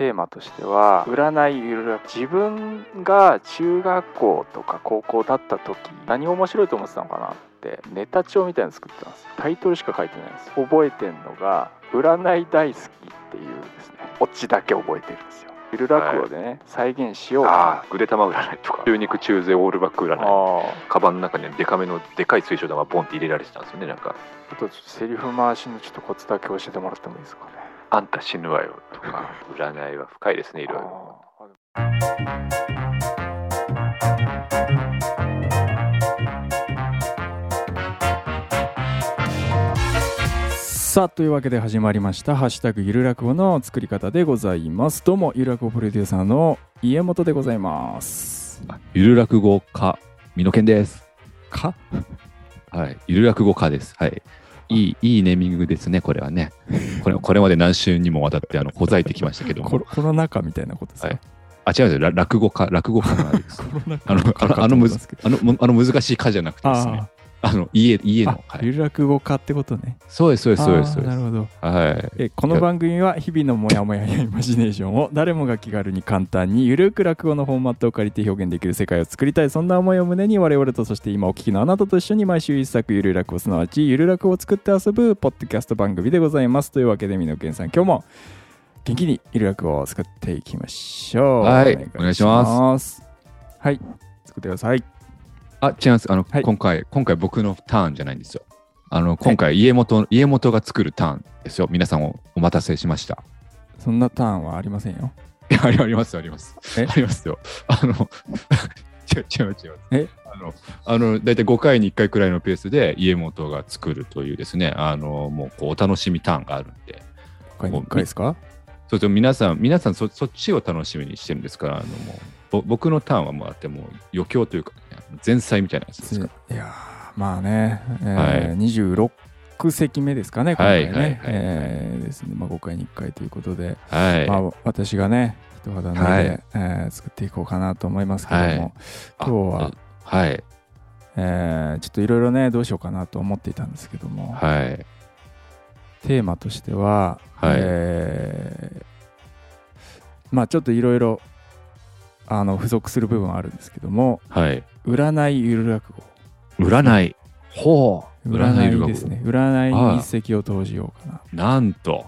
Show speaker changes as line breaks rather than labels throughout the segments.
テーマとしては占いゆるら自分が中学校とか高校だった時何面白いと思ってたのかなってネタ帳みたいなの作ってたんです。タイトルしか書いてないんです覚えてんのが占い大好きっていうですね。オチだけ覚えてるんですよ。ゆる落語でね、再現しよう。
ああ、ぐで玉占いとか、中肉中背オールバック占い。
あ
カバンの中にデカめのでかい水晶玉ボンって入れられてたんですよね、なんか。
あとちょっとセリフ回しのちょっとコツだけ教えてもらってもいいですかね
あんた死ぬわよとか、占いは深いですね、いろいろ。
あ
さあというわけで始まりました「ハッシュタグゆる落語」の作り方でございますどうもゆる落語プロデューサーの家元でございます
ゆる落語家、美濃健です。
か？
はい。ゆる落語家です。はい。いい、いいネーミングですね、これはね。これ、これまで何週にもわたって、あの、ほざいてきましたけども。
コロコロナ禍みたいなことですか、
はいあ、違うんですよ。ら落語家、落語家なんです。あの、あの、あのあの難しい家じゃなくてですね。あの、家、家
あ
の。はい。
ゆる落語家ってことね。
そうです、そうです、そうです。
なるほど。
はい。
えこの番組は日々のモヤモヤやイマジネーションを 誰もが気軽に簡単にゆるく落語のフォーマットを借りて表現できる世界を作りたい。そんな思いを胸に我々とそして今お聞きのあなたと一緒に毎週一作ゆる落語すなわちゆる落語を作って遊ぶポッドキャスト番組でございます。というわけで美濃健さん今日も元気にゆる落語を作っていきましょう。
はい。お願いします。
はい。作ってください
あ、違います。あの、
はい
今回、今回僕のターンじゃないんですよ。あの、今回、家元、家元が作るターンですよ。皆さんをお待たせしました。
そんなターンはありませんよ
いやありますあります。
え？
ありますよ。あの、違う違う違う。
え？
あの、あの、大体5回に1回くらいのペースで家元が作るというですね、あの、もうこうお楽しみターンがあるんで、
他に1回ですか？
そうすると皆さん、皆さんそそっちを楽しみにしてるんですから、あのもうぼ僕のターンはもうあってもう余興というか、ね、前菜みたいなやつですか？ら。
いやーまあね、えー
はい
26席目ですかね、今回ね。えーですね、まあ、5回に1回ということで、
はい。
まあ、私がね、人肌脱いで、
はい
えー作っていこうかなと思いますけども、
はい
今日は、
はい。
えーちょっといろいろね、どうしようかなと思っていたんですけども、
はい。
テーマとしては、
はい
えーまあちょっといろいろあの付属する部分はあるんですけども、
はい。
占いゆる落語。
占い。ほう。
占いですね。占い一石を投じようかな。
なんと。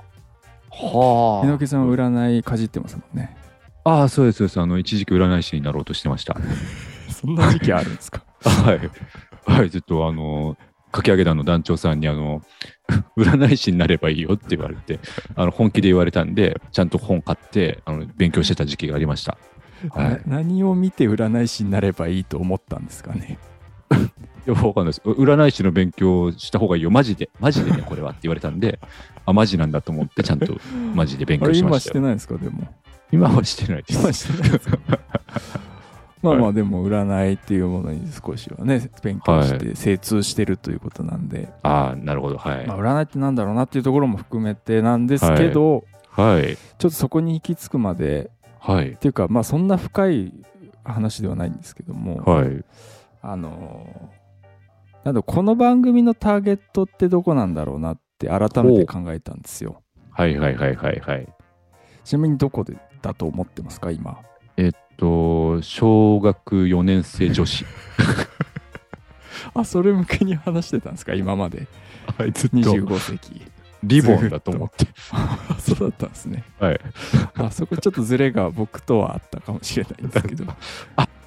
は
猪木さんは占いかじってますもんね。
ああ、そうです、そうです。あの、一時期占い師になろうとしてました。
そんな時期あるんですか？
はい。はい、ちょっとあの、かき上げ団の団長さんに、あの、占い師になればいいよって言われて、あの、本気で言われたんで、ちゃんと本買って、あの、勉強してた時期がありました。はい
な何を見て占い師になればいいと思ったんですかね？
いや、わかんないです。占い師の勉強した方がいいよ。マジで。マジでね、これはって言われたんで、あ、マジなんだと思って、ちゃんとマジで勉強しましよ。
今したてないんですか？でも。
今はしてないで
今
す。
してないですか？まあまあでも占いっていうものに少しはね勉強して精通してるということなんで、
ああ、なるほど。はい。
まあ、占いってなんだろうなっていうところも含めてなんですけど、
はい。
ちょっとそこに行き着くまで
はい
っ。ていうかまあそんな深い話ではないんですけども、
はい。
あのーなんだこの番組のターゲットってどこなんだろうなって改めて考えたんですよ。
はいはいはいはいはい。
ちなみにどこでだと思ってますか今？
えっと、小学4年生女子。
あそれ向けに話してたんですか今まで？
あいつ
25席。
リボンだと思って。
あ そうだったんですね。
はい。
あそこちょっとズレが僕とはあったかもしれないんですけどちょっ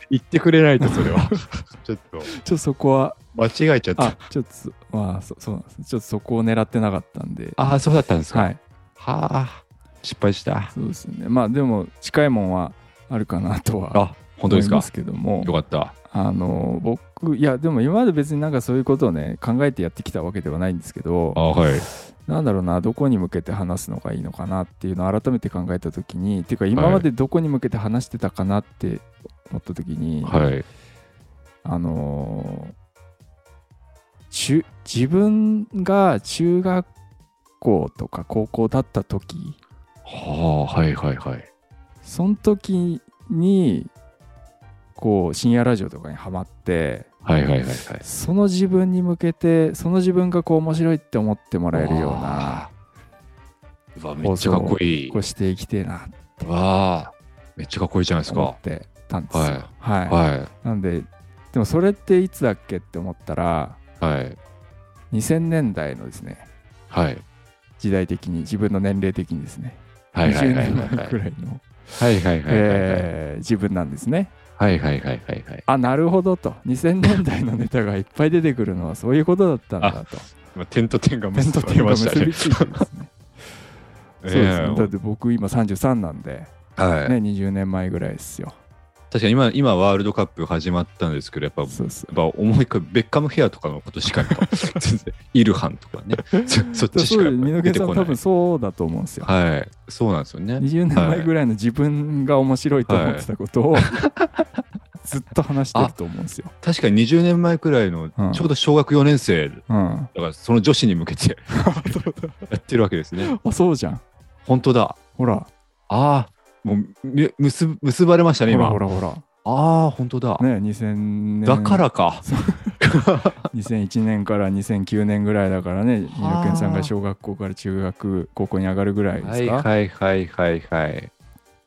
言ってくれないと、それは。ちょっと、
とそこは
間違えちゃっ
あ。ちょっとまあそそうなんですちょっとそこを狙ってなかったんで
ああ、そうだったんですか。
はい
はあ、失敗した。
そうですねまあでも近いもんはあるかなとは
あ、本当ですか？
思いま。すけども
よかった。
あの僕いやでも今まで別になんかそういうことをね考えてやってきたわけではないんですけど
あはい。
なんだろうなどこに向けて話すのがいいのかなっていうのを改めて考えた時にっていうか今までどこに向けて話してたかなって思った時に、
はい。
あのー中自分が中学校とか高校だった時
はあ、はいはいはい。
その時にこう深夜ラジオとかにハマって
はいはいはいはい。
その自分に向けてその自分がこう面白いって思ってもらえるような
うわ、めっちゃかっこいい
こ。うしていきてえなっって
わあ、めっちゃかっこいいじゃないですか。
思ってたんですよ。はい。
は
なんででもそれっていつだっけって思ったら
い。はい。
2000年代のですね
はい。
時代的に自分の年齢的にですね
はいはいはい
20
はい
年前くらいの、
はいはいはいはいはい。
えー自分なんですね。
はいはいはいはいはい。
あなるほどと2000年代のネタがいっぱい出てくるのはそういうことだったんだと。
今点と点
と点が結びついてますね。そうですね。だって僕今33なんで、
はい、
ね、20年前ぐらいですよ。
確かに今今ワールドカップ始まったんですけどやっぱやっ。ぱ思い浮かぶベッカムヘアとかのことしかやっイルハンとかねそそっちしか。出てこない
多分そうだと思うんですよ。
はいそうなんですよね
20年前ぐらいの自分が面白いと思ってたことを ずっと話してると思うんですよ。
確かに20年前くらいの
うん
ちょうど小学4年生だ
うん。
からその女子に向けて やってるわけですね
あ、そうじゃん。
本当だ
ほら、
ああもうみ結結ばれましたね
ほら
今。
ほらほら。
ああ本当だ、
ね、2000年。
だからか。
2001年から2009年ぐらいだからね、二野健さんが小学校から中学、高校に上がるぐらいで
はい
すか？
はいはいはいはい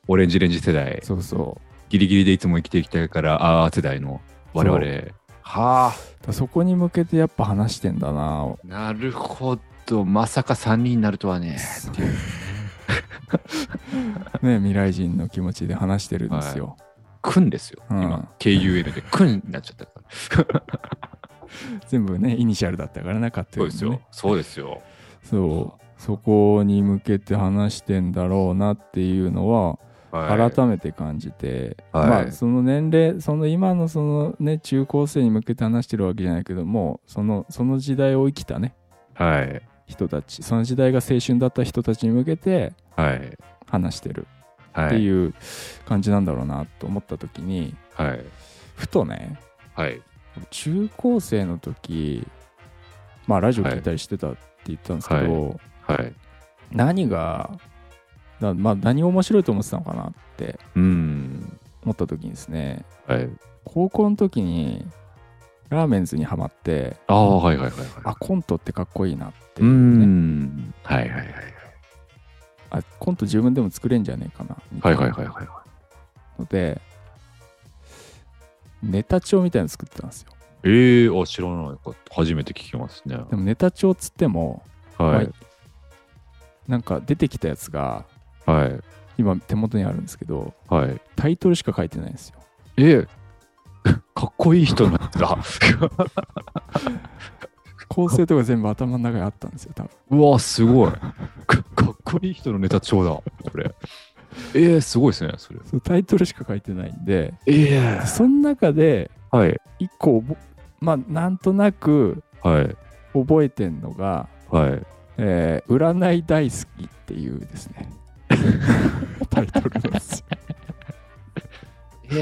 オレンジレンジ世代。
そうそ
ギリギリでいつも生きてきたからああ世代の我々。はあ。
そこに向けてやっぱ話してんだな。
なるほど。まさか3人になるとはね
ね、未来人の気持ちで話してるんですよ。
くんですよ、
うん。
今 KUL で くんになっちゃったから。
全部ね、イニシャルだったからなかった
そうですよ、そうですよ。
そう。そこに向けて話してんだろうなっていうのは、
はい。
改めて感じて、
はい。
まあその年齢その今のそのね中高生に向けて話してるわけじゃないけどもそのその時代を生きたね。
はい
人たちその時代が青春だった人たちに向けて
はい。
話してる。
はい。
っていう感じなんだろうなと思った時に、
はい。
ふとね
はい。
中高生の時まあラジオ聞いたりしてたって言ったんですけど、
はい。
何がだまあ何を面白いと思ってたのかなって
うん。
思った時にですね
はい。
高校の時にラーメンズにはまって
ああはいはいはいはい。
あコントってかっこいいなって
う
いうね
ん。はいはいはい
あコント自分でも作れんじゃねえかな
はいはいはいはいは
のでネタ帳みたいなの作ってたんですよ。
いええあ知らない。か初めて聞きますね。
でもネタ帳つっても
はい。
なんか出てきたやつが
はい。
今手元にあるんですけど
はい。
タイトルしか書いてないんですよ。
ええかっこいい人なんだ。
構成とか全部頭の中にあったんですよ多分。
うわすごい。かかっこいい人のネタ帳だこれ。ええすごいですねそれ。
そうタイトルしか書いてないんで
ええ
その中で
はい。
一個覚まあなんとなく
はい。
覚えてんのが
はい。
えー占い大好きっていうですね。タイトルですよ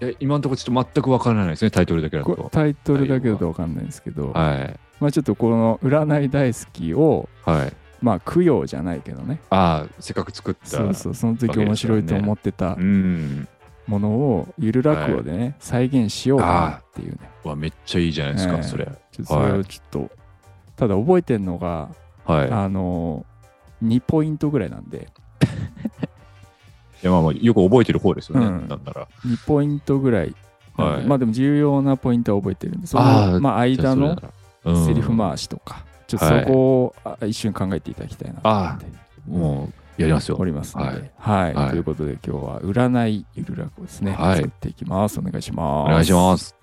ええ今のところちょっと全くわからないですねタイトルだけだ
こと。れタイトルだけだと分かんないんですけど、
はい。
まあちょっとこの占い大好きを
はい。
まあ供養じゃないけどね。
ああせっかく作った
そうそうその時面白いと思ってた
うん。
ものをゆる落語でね、再現しようかなっていうね。
わめっちゃいいじゃないですか、
ええ。
それ。
それをちょっと、ただ覚えてんのが、
はい。
あの2ポイントぐらいなんで。
い やまあまあよく覚えてる方ですよね、
うん。
なんなら。
2ポイントぐらい、
はい。
まあでも重要なポイントは覚えてるんでそのまあ間の
うん。
セリフ回しとか、ちょっとそこをあ一瞬考えていただきたいなと思って。
もうやりますよ。
おりますので、
はい。
はい、
はい。
ということで今日は占いゆる落語ですね、
はい。
作っていきます。お願いします。
お願いします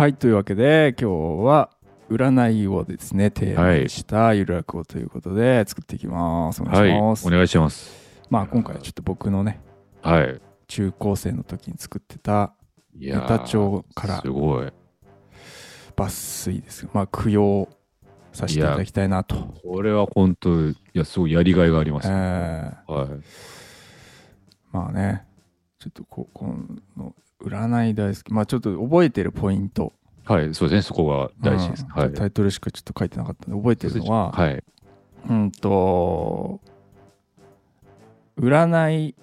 はいというわけで今日は占いをですねテーマにしたゆる落語ということで作っていきます。お願
はいい
します、
お願いします。
まあ今回はちょっと僕のね
はい。
中高生の時に作ってた
い
ネタ帳から
すごい。
抜粋です。まあ供養させていただきたいなと。
これは本当いやすごいやりがいがあります、
えー
はい。
まあねちょっとここの占い大好き。まあちょっと覚えてるポイント。
はい、そうですね、そこが大事です。はい。
うん。タイトルしかちょっと書いてなかったんで覚えてるのは、
はい。
うんと占い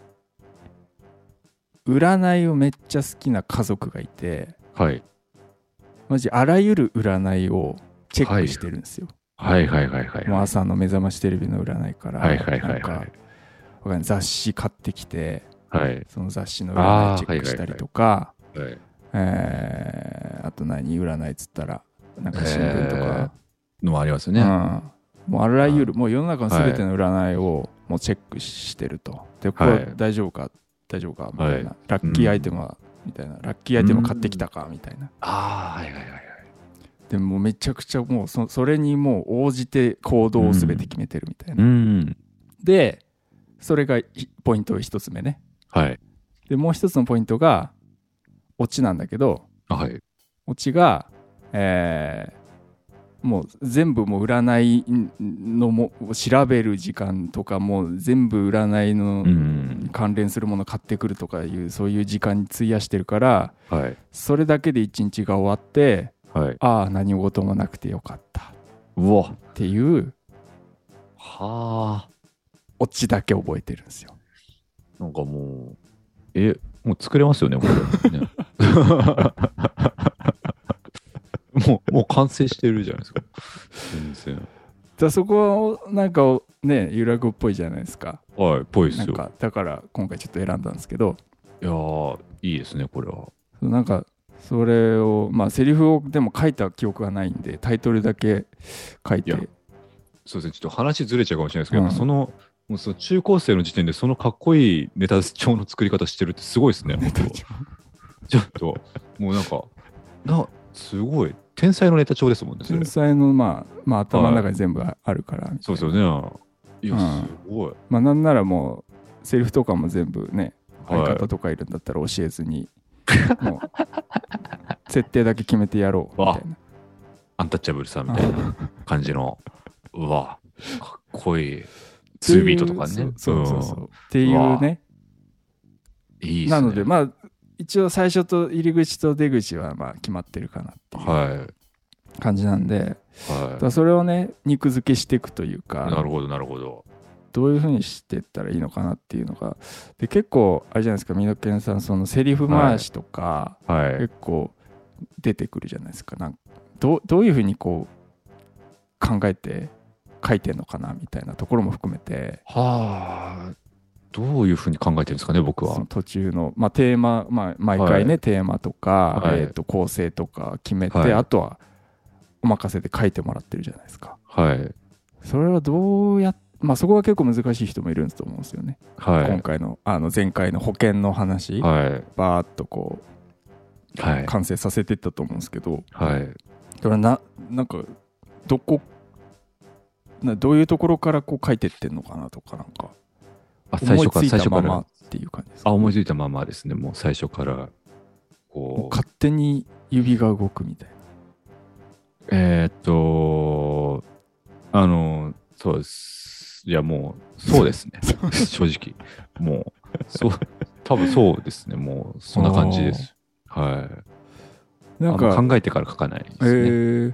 占いをめっちゃ好きな家族がいて
はい。
マジあらゆる占いをチェックしてるんですよ、
はいはいはいはい。
もう朝の目覚ましテレビの占いから、
はいはいはいはい。
雑誌買ってきて
はい。
その雑誌の占いチェックしたりとか
はい。
えーあと何占いっつったらなんか新聞とか、
のもありますよね。
うん、もうあらゆるもう世の中の全ての占いをもうチェックしてるとでこ
はい
れ大丈夫か大丈夫かみたいな、
は
ラッキーアイテムは、みたいなラッキーアイテム買ってきたかみたいな
ああ、はいはいはいはい。
でもめちゃくちゃもうそそれにもう応じて行動を全て決めてるみたいな、
うん。
でそれがいポイント一つ目ね
はい。
でもう一つのポイントがオチなんだけど
あはい。
オチが、えーもう全部もう占いのも調べる時間とかもう全部占いの
うん。
関連するもの買ってくるとかいうそういう時間に費やしてるから
はい。
それだけで一日が終わって
はい。
ああ何事もなくてよかった
うわ。
っていう
はあ。
オチだけ覚えてるんですよ。
なんかもう、え、もう作れますよね、これ。ね もう、もう完成してるじゃないですか。全然。
だそこはなんかねゆらぐっぽいじゃないですか
はい、ぽいですよ。
だから今回ちょっと選んだんですけど
いやー、いいですね、これは。
なんかそれをまあセリフをでも書いた記憶がないんでタイトルだけ書いて
いやそうですね、ちょっと話ずれちゃうかもしれないですけど、
うん
その、もうその中高生の時点でそのかっこいいネタ帳の作り方してるってすごいですね。ちょっと、もうなんか、な、すごい、天才のネタ帳ですもんね、
天。才のまあまあ頭の中に全部ああるからみたいな
そうですよね。いや、
うん
すごい。
まあなんならもうセリフとかも全部ね
はい
相方とかいるんだったら教えずに、もう設定だけ決めてやろうみたいな
アンタッチャブルさんみたいな感じの、うわ、かっこいい。2ビートとかね。
そうそうそうそうっていうね
うんいいね。
なのでまあ一応最初と入り口と出口はまあ決まってるかなっていう
はい。
感じなんで、だ
は
からそれをね肉付けしていくという
い。
か
なるほど、なるほど。
どういうふうにしていったらいいのかなっていうのがで結構あれじゃないですか美濃健さんそのセリフ回しとか、
はい。
結構出てくるじゃないですかなんかどうどういうふうにこう考えて書いてんのかなみたいなところも含めて
はあ、どういうふうに考えてるんですかね、僕は。
途中の、まあ、テーマ、まあ、毎回ね、
は
テーマとか、
はい
えー、と構成とか決めて、
はい
あとはお任せで書いてもらってるじゃないですか
はい。
それはどうやっまあそこは結構難しい人もいると思うんですよね、
はい。
今回のあの前回の保険の話、
はい。
バーッとこ
はい。
う完成させていったと思うんですけど、
はい。
それはななんかどこなどういうところからこう書いてってんのかなとかなんか
あ、最初から、最初から
たまま。っていう感じですか？
あ、思いついたままですね、もう最初から。こう。
勝手に指が動くみたいな
えーっと、あの、そうです。いや、もう、そうですね。正直。もう、そう、多分そうですね。もう、そんな感じです。はい。
なんか
考えてから書かないです
え
ね。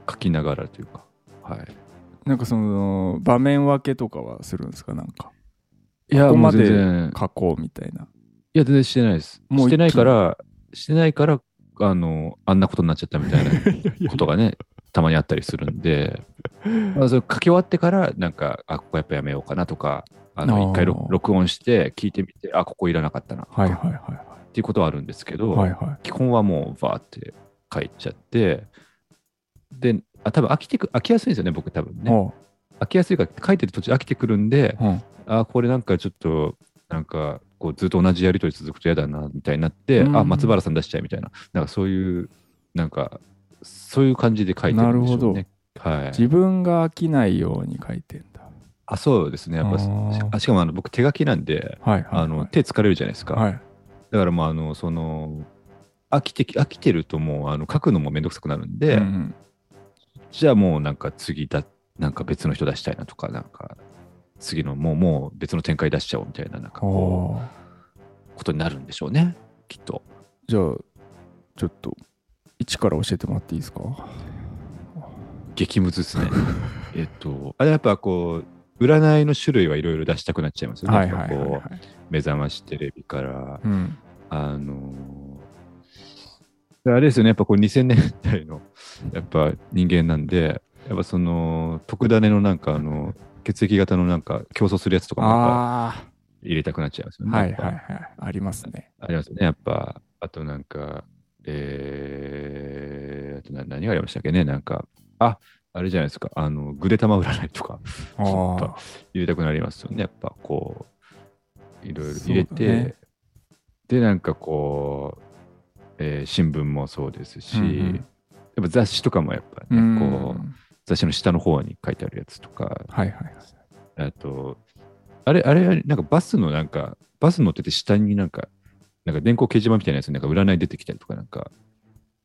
ー。
書きながらというか。はい。
なんかその場面分けとかはするんですか？なんか。
いや、
ここまで
全然、
書こうみたいな。い
や、全然してないです。
もう
してないから、してないから、あの、あんなことになっちゃったみたいな ことがね、たまにあったりするんで、ま あ、それ書き終わってから、なんか、あ、ここやっぱやめようかなとか、あの、一回録録音して聞いてみて、あ、ここいらなかったな、とか。
はいはいはい
っていうことはあるんですけど、
はいはいはい
基本はもうバーって書いちゃって、で、あ多分飽きてく、飽きやすいんですよね、僕多分ね。
お
飽きやすいから書いてる途中飽きてくるんで、
ううん
あ、これなんかちょっと、なんか、こうずっと同じやりとり続くと嫌だな、みたいになって、
うん
あ、松原さん出しちゃいみたいな、なんかそういう、なんか、そういう感じで書いてるんでしょうね。はい。
自分が飽きないように書いてんだ
あ、そうですね。やっぱしかもあの僕手書きなんで、
はいはい
あの手疲れるじゃないですか。
はい
だからまああのその飽きてき飽きてるともうあの書くのもめんどくさくなるんで、
うんうん
じゃあもうなんか次だなんか別の人出したいなとかなんか次のもうもう別の展開出しちゃおうみたいななんかこうことになるんでしょうねきっと。
じゃあちょっと一から教えてもらっていいですか？
激ムズですね。えっと、あれやっぱこう、占いの種類はいろいろ出したくなっちゃいますよね。
はいはいはい、
やっぱ
はい
こう目覚ましテレビから、
うん
あのーあれですよね、やっぱこう2000年代のやっぱ人間なんで、やっぱその特ダネのなんかあの血液型のなんか競争するやつとかも入れたくなっちゃいますよね。
あはいはいはい。ありますね。
ありますね、やっぱ。あとなんか、えー、あとな何がありましたっけね、なんか、ああれじゃないですか、あの、ぐで玉占いとか
あ
ちょっと
あ
入れたくなりますよね、やっぱこう、いろいろ入れて、
ね
で、なんかこう、えー新聞もそうですし、
うんうん
やっぱ雑誌とかもやっぱ
う
ね、
ん
こう、雑誌の下の方に書いてあるやつとか、
はいはい
あと、あれ、あれ、なんかバスのなんか、バス乗ってて下になんか、なんか電光掲示板みたいなやつになんか占い出てきたりとか、なんか、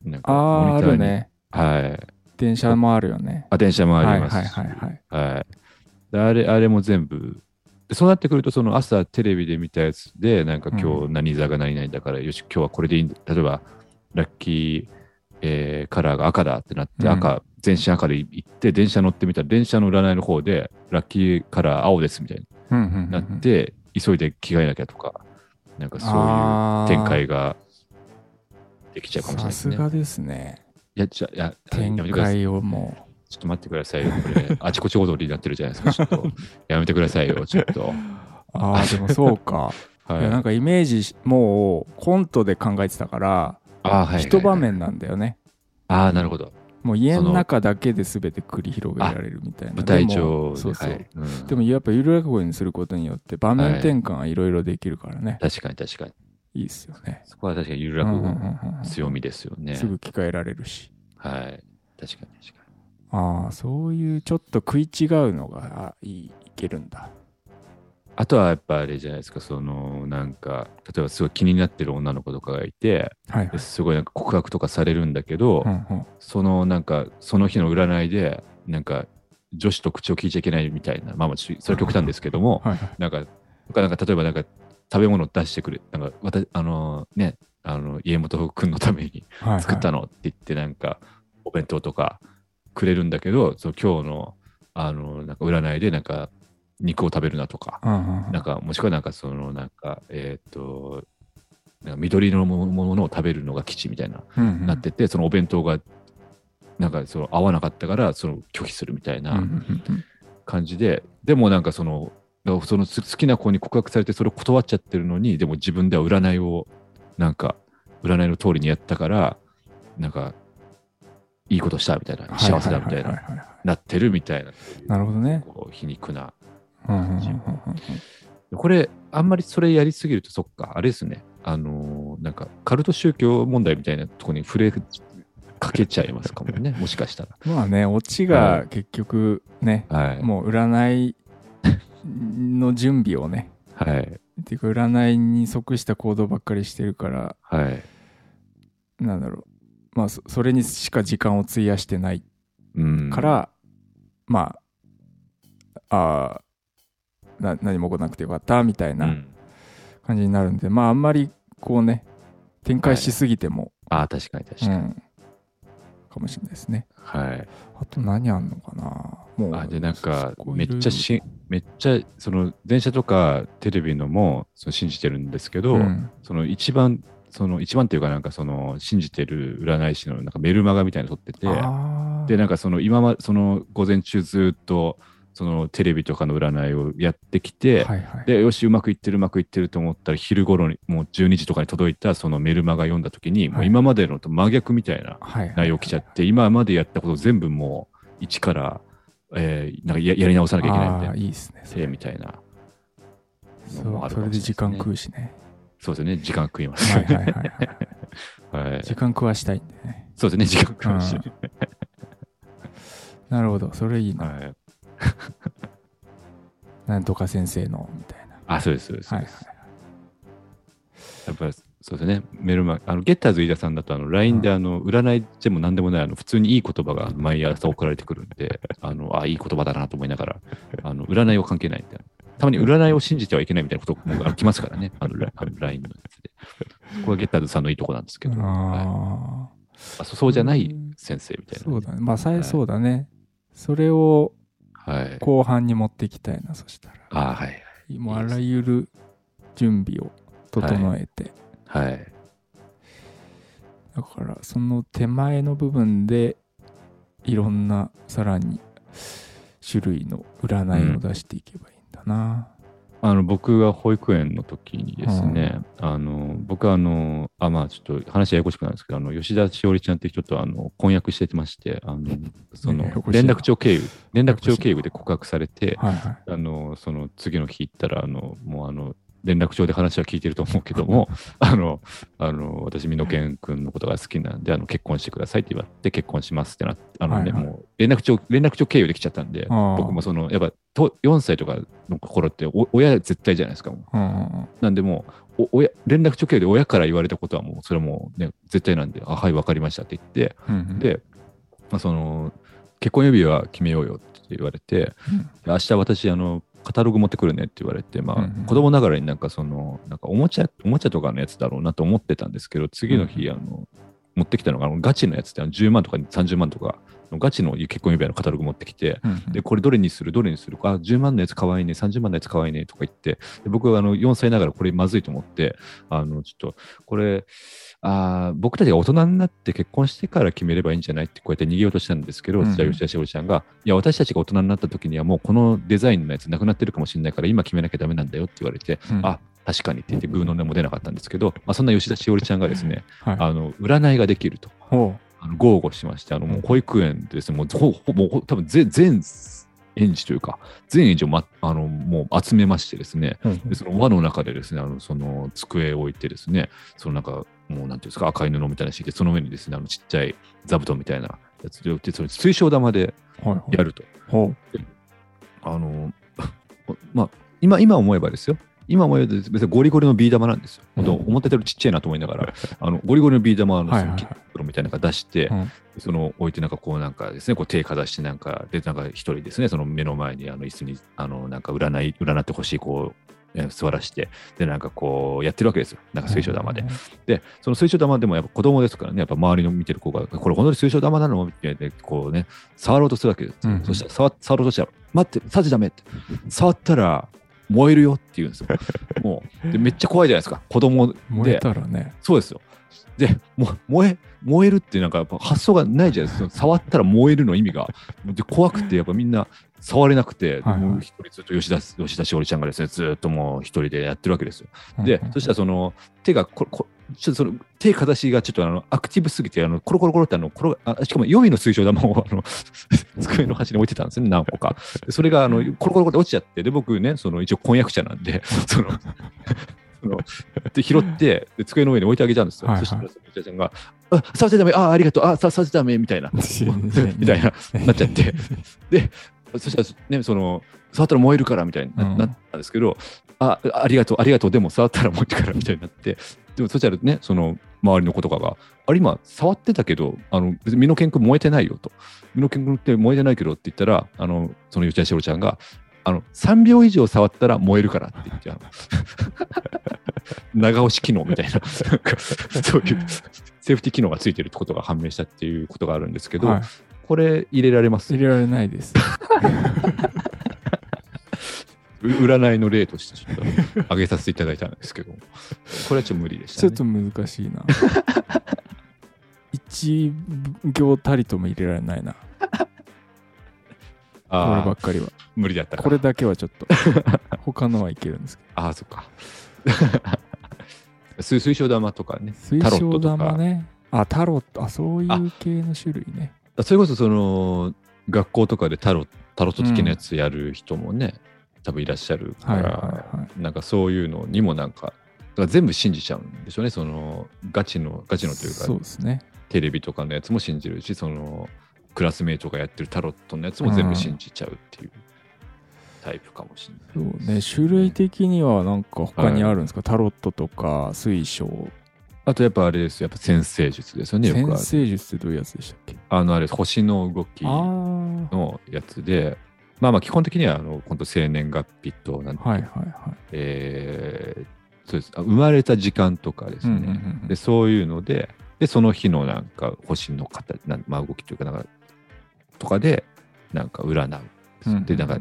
なんか
あある。ね
はい。
電車もあるよね
あ、電車もありますし。
はいはいはいはい
はい。であれ、あれも全部、でそうなってくると、その朝テレビで見たやつで、なんか今日何座が何々だから、よし、今日はこれでいいんだ。例えば、ラッキー、えーカラーが赤だってなって、
うん
赤、全身赤で行って、電車乗ってみたら、電車の占いの方で、ラッキーカラー青ですみたいになって、急いで着替えなきゃとか、なんかそういう展開ができちゃうかもしれないですね。
さすがですね
いや、じゃあ、いや、
展。開をも
ちょっと待ってくださいよ。これ、あちこち踊りになってるじゃないですか。ちょっと、やめてくださいよ、ちょっと。
うああでもそうか。
はい。
やなんかイメージしもうコントで考えてたから
あーはいはいはい。
一場面なんだよね。
ああ、なるほど。
もう家の中だけで全て繰り広げられるみたいな。
舞台
で
上
そうそう、
はい。うん。
でもやっぱゆる落語にすることによって場面転換はいろいろできるからね、
確かに確かに。
い、いっすよね。
そこは確かにゆる落語
うんうん
の
うんうん。
強みですよね。
すぐ着替えられるし。
はい。確かに確か
ああそういうちょっと食い違うのがあいいいけるんだ。
に。あとはやっぱあれじゃないですか、その、なんか、例えばすごい気になってる女の子とかがいて、
はいはい。
すごいなんか告白とかされるんだけど、
うんうん。
そのなんか、その日の占いで、なんか、女子と口を聞いちゃいけないみたいな、まあまあ、それは極端ですけども、
はいはい。
なんか、なんか例えばなんか食べ物を出してくれ、なんか、わたあのね、あの家元君のために
はいはい。
作ったのって言って、なんか、お弁当とかくれるんだけど、そう今日の、あの、なんか占いで、なんか、肉を食べるなとか、なんか、もしくはなんか、その、なんか、えっ、と、なんか緑のものを食べるのが基地みたいな、
うんうん。
なってて、そのお弁当が、なんか、その合わなかったから、その拒否するみたいな感じで、でもなんかその、その好きな子に告白されてそれを断っちゃってるのに、でも自分では占いを、なんか、占いの通りにやったから、なんか、いいことしたみたいな、幸せだみたいな、なってるみたいな、
なるほどね。
皮肉な。これ、あんまりそれやりすぎると、そっか、あれですね、あのーなんか、カルト宗教問題みたいなところに触れかけちゃいますかもね、もしかしたら。
まあね、オチが結局ね、
はい。
もう占いの準備をね、
はい。
っていうか占いに即した行動ばっかりしてるから、
はい。
なんだろう、まあそそれにしか時間を費やしてない
うん。
から、まあ、あーな何も起こらなくてよかったみたい
うん、
な感じになるんで、まああんまりこうね、展開しすぎても、
ああ、確かに確かに。
うん、かもしれないですね。
はい。
あと何あんのかなもう、
あでなんかめっちゃしめっちゃその電車とかテレビのもその信じてるんですけど、
うん
その一番その一番っていうかなんかその信じてる占い師のなんかメルマガみたいなの撮っててでなんかその今まその午前中ずっとそのテレビとかの占いをやってきて、
はいはい、
でよしうまくいってるうまくいってると思ったら昼頃にもう12時とかに届いたそのメルマガ読んだ時に、もう今までのと真逆みたいな
はいはい
内容来ちゃって、今までやったこと全部もう一から、えーなんかややり直さなきゃいけないみたいな
いいですね。そ
え
れ
ーみたいな
そ
のもあるか
うそれで時間食うしね。
そうですよね。時間食います、
はいはいはいはい。
は い
時間食わしたいんでね。
そうですね時間食うし、
なるほど、それいいな。
はい、
なんとか先生の、みたいな。
あそうですそうです、
はいはい
やっぱりそうですね。メルマあのゲッターズ飯田さんだとあの LINE であの、占いでも何でもないあの普通にいい言葉が毎朝送られてくるんであのあいい言葉だなと思いながらあの占いは関係ないんでたまに占いを信じてはいけないみたいなことも来ますからね、あのラあの LINE のやつで。そこはゲッターズさんのいいとこなんですけど、はい。
あ
あそそうじゃない先生み
あ
たいな。
そうだね。まあさ
はい。
えそうだね。それを
はい。
後半に持っていきたいなそしたら。
あーはい。
もうあらゆる準備を整えて、
はい。
だからその手前の部分でいろんなさらに種類の占いを出していけばいい。んだな、
あの僕が保育園の時にですね、あの僕はあのあまあちょっと話ややこしくなるんですけどあの吉田しおりちゃんって人とあの婚約してましてあのその連絡帳経由連絡帳経由で告白されて
はいはい。
あのその次の日行ったらあのもうあの連絡帳で話は聞いてると思うけども あのあの私美濃健君のことが好きなんであの結婚してくださいって言われて結婚しますってなってあのね、
はいはい。
もう連絡帳連絡帳経由できちゃったんで僕もそのやっぱと4歳とかの頃ってお親絶対じゃないですかもう。
うんうんうん。
なんでもうお親連絡帳経由で親から言われたことはもうそれはもうね絶対なんであはい分かりましたって言って
うんうん。
で、まあ、その結婚指輪決めようよって言われて、明日私あのカタログ持ってくるねって言われて、まあ
うんうん。
子供ながらになんかそのなんかおもちゃおもちゃとかのやつだろうなと思ってたんですけど次の日、
うん
あの持ってきたのがあのガチのやつであの10万とか30万とかのガチの結婚指輪のカタログ持ってきて、
うんうん。
で、これどれにする？どれにする？あ、10万のやつかわいいね、30万のやつかわいいね。とか言って、で僕はあの4歳ながらこれまずいと思って、あの、ちょっと、これ、あー僕たちが大人になって結婚してから決めればいいんじゃないってこうやって逃げようとしたんですけど、
うん
吉田しおりちゃんが、いや、私たちが大人になった時にはもうこのデザインのやつなくなってるかもしれないから今決めなきゃダメなんだよって言われて、
うん。
あ、確かにって言ってグーの音も出なかったんですけど、まあ、そんな吉田しおりちゃんがですね、
はい。
あの、占いができると。
ほ
あの豪語しまして、あのもう保育園でですね、もうほほぼほ多分全全園児というか、全園児を、ま、あのもう集めましてですね、
う
でその輪の中でですね、あのその机を置いてですね、そのなんか、もうなんていうんですか、赤い布みたいなの敷いて、その上にですね、あのちっちゃい座布団みたいなやつで置いて、それ水晶玉で
はいはい。
やると。
ほ
あの、まあ、今、今思えばですよ。今思えば別にゴリゴリのビー玉なんですよ。本当思ってたよりちっちゃいなと思いながら、あのゴリゴリのビー玉の
はいはいはい
そのキップロみたいなのが出して、
うん
その置いてなんかこうなんかですね、こう手かざしてなんか、で、なんか一人ですね、その目の前にあの椅子にあのなんか占い、占ってほしいこう、え座らして、で、なんかこうやってるわけですよ。なんか水晶玉で。で、その水晶玉でもやっぱ子供ですからね、やっぱ周りの見てる子が、これ本当に水晶玉なの？みたいな、こうね、触ろうとするわけです。
うん
そしたら触触ろうとしたら、待って、触っちゃダメって。触ったら燃えるよって言うんですよ。もう、でめっちゃ怖いじゃないですか、子供
燃え
で。
たらね
そうですよ。で、も燃え、燃えるってなんかやっぱ発想がないじゃないですか。触ったら燃えるの意味が。で、怖くて、やっぱみんな触れなくて、
はいはい
もう一人ずっと吉田、吉田しおりちゃんがですね、ずっともう一人でやってるわけですよ。で
うん、
そしたらその手がここちょっとその手かざしがちょっとあのアクティブすぎてあのコロコロコロってあの転があしかも予備の水晶玉をあの 机の端に置いてたんですね何個か。でそれがあのコロコロコロって落ちちゃってで僕ねその一応婚約者なんで そのそので拾ってで机の上に置いてあげたんですよ、
はいはい。
そしたらその吉田ちゃんが「あ触っちゃダメあありがとうあさ触っちゃダメ」みたいな。みたいななっちゃって。でそしたらねその触ったら燃えるからみたいにな,、ったんですけどあありがとうありがとうでも触ったら燃えるからみたいになってでもそしたらねその周りの子とかがあれ今触ってたけどあの別に身の健君燃えてないよと。身の健君って燃えてないけどって言ったらあのその吉田しちゃんがあの3秒以上触ったら燃えるからって言ってあの 長押し機能みたいなそういうセーフティー機能がついてるってことが判明したっていうことがあるんですけど、
はい。
これ入れられます？
入れられないです。
う 占いの例としてちょっと 挙げさせていただいたんですけど、これはちょっと無理でした、ね。
ちょっと難しいな。一行たりとも入れられないな。こればっかりは。
無理だったか。
これだけはちょっと。他のはいけるんですけ
ああ、そっか。水水晶玉とかね、
ど水晶玉ね。あタロット。あそういう系の種類ね。
それこそその学校とかでタロタロット的なやつやる人もね、多分いらっしゃるから、
はいはいはい。
なんかそういうのにもなんか、だから全部信じちゃうんでしょうね、そのガチの、ガチのというか、
そうですね。
テレビとかのやつも信じるし、そのクラスメイトがやってるタロットのやつも全部信じちゃうっていうタイプかもしれない。
そうね。種類的にはなんか他にあるんですか、タロットとか水晶。
あとやっぱあれです。よ、やっぱ先生術ですよね、
先生術ってどういうやつでしたっけ？
あのあれ、星の動きのやつで、まあまあ基本的にはあの本当生年月日となんて
はいはいはい。
えーそうです。あ生まれた時間とかですね、
うんうんうんうん。
でそういうのででその日のなんか星の形なん、まあ、動きというかなんかとかでなんか占う、
うん
でなんか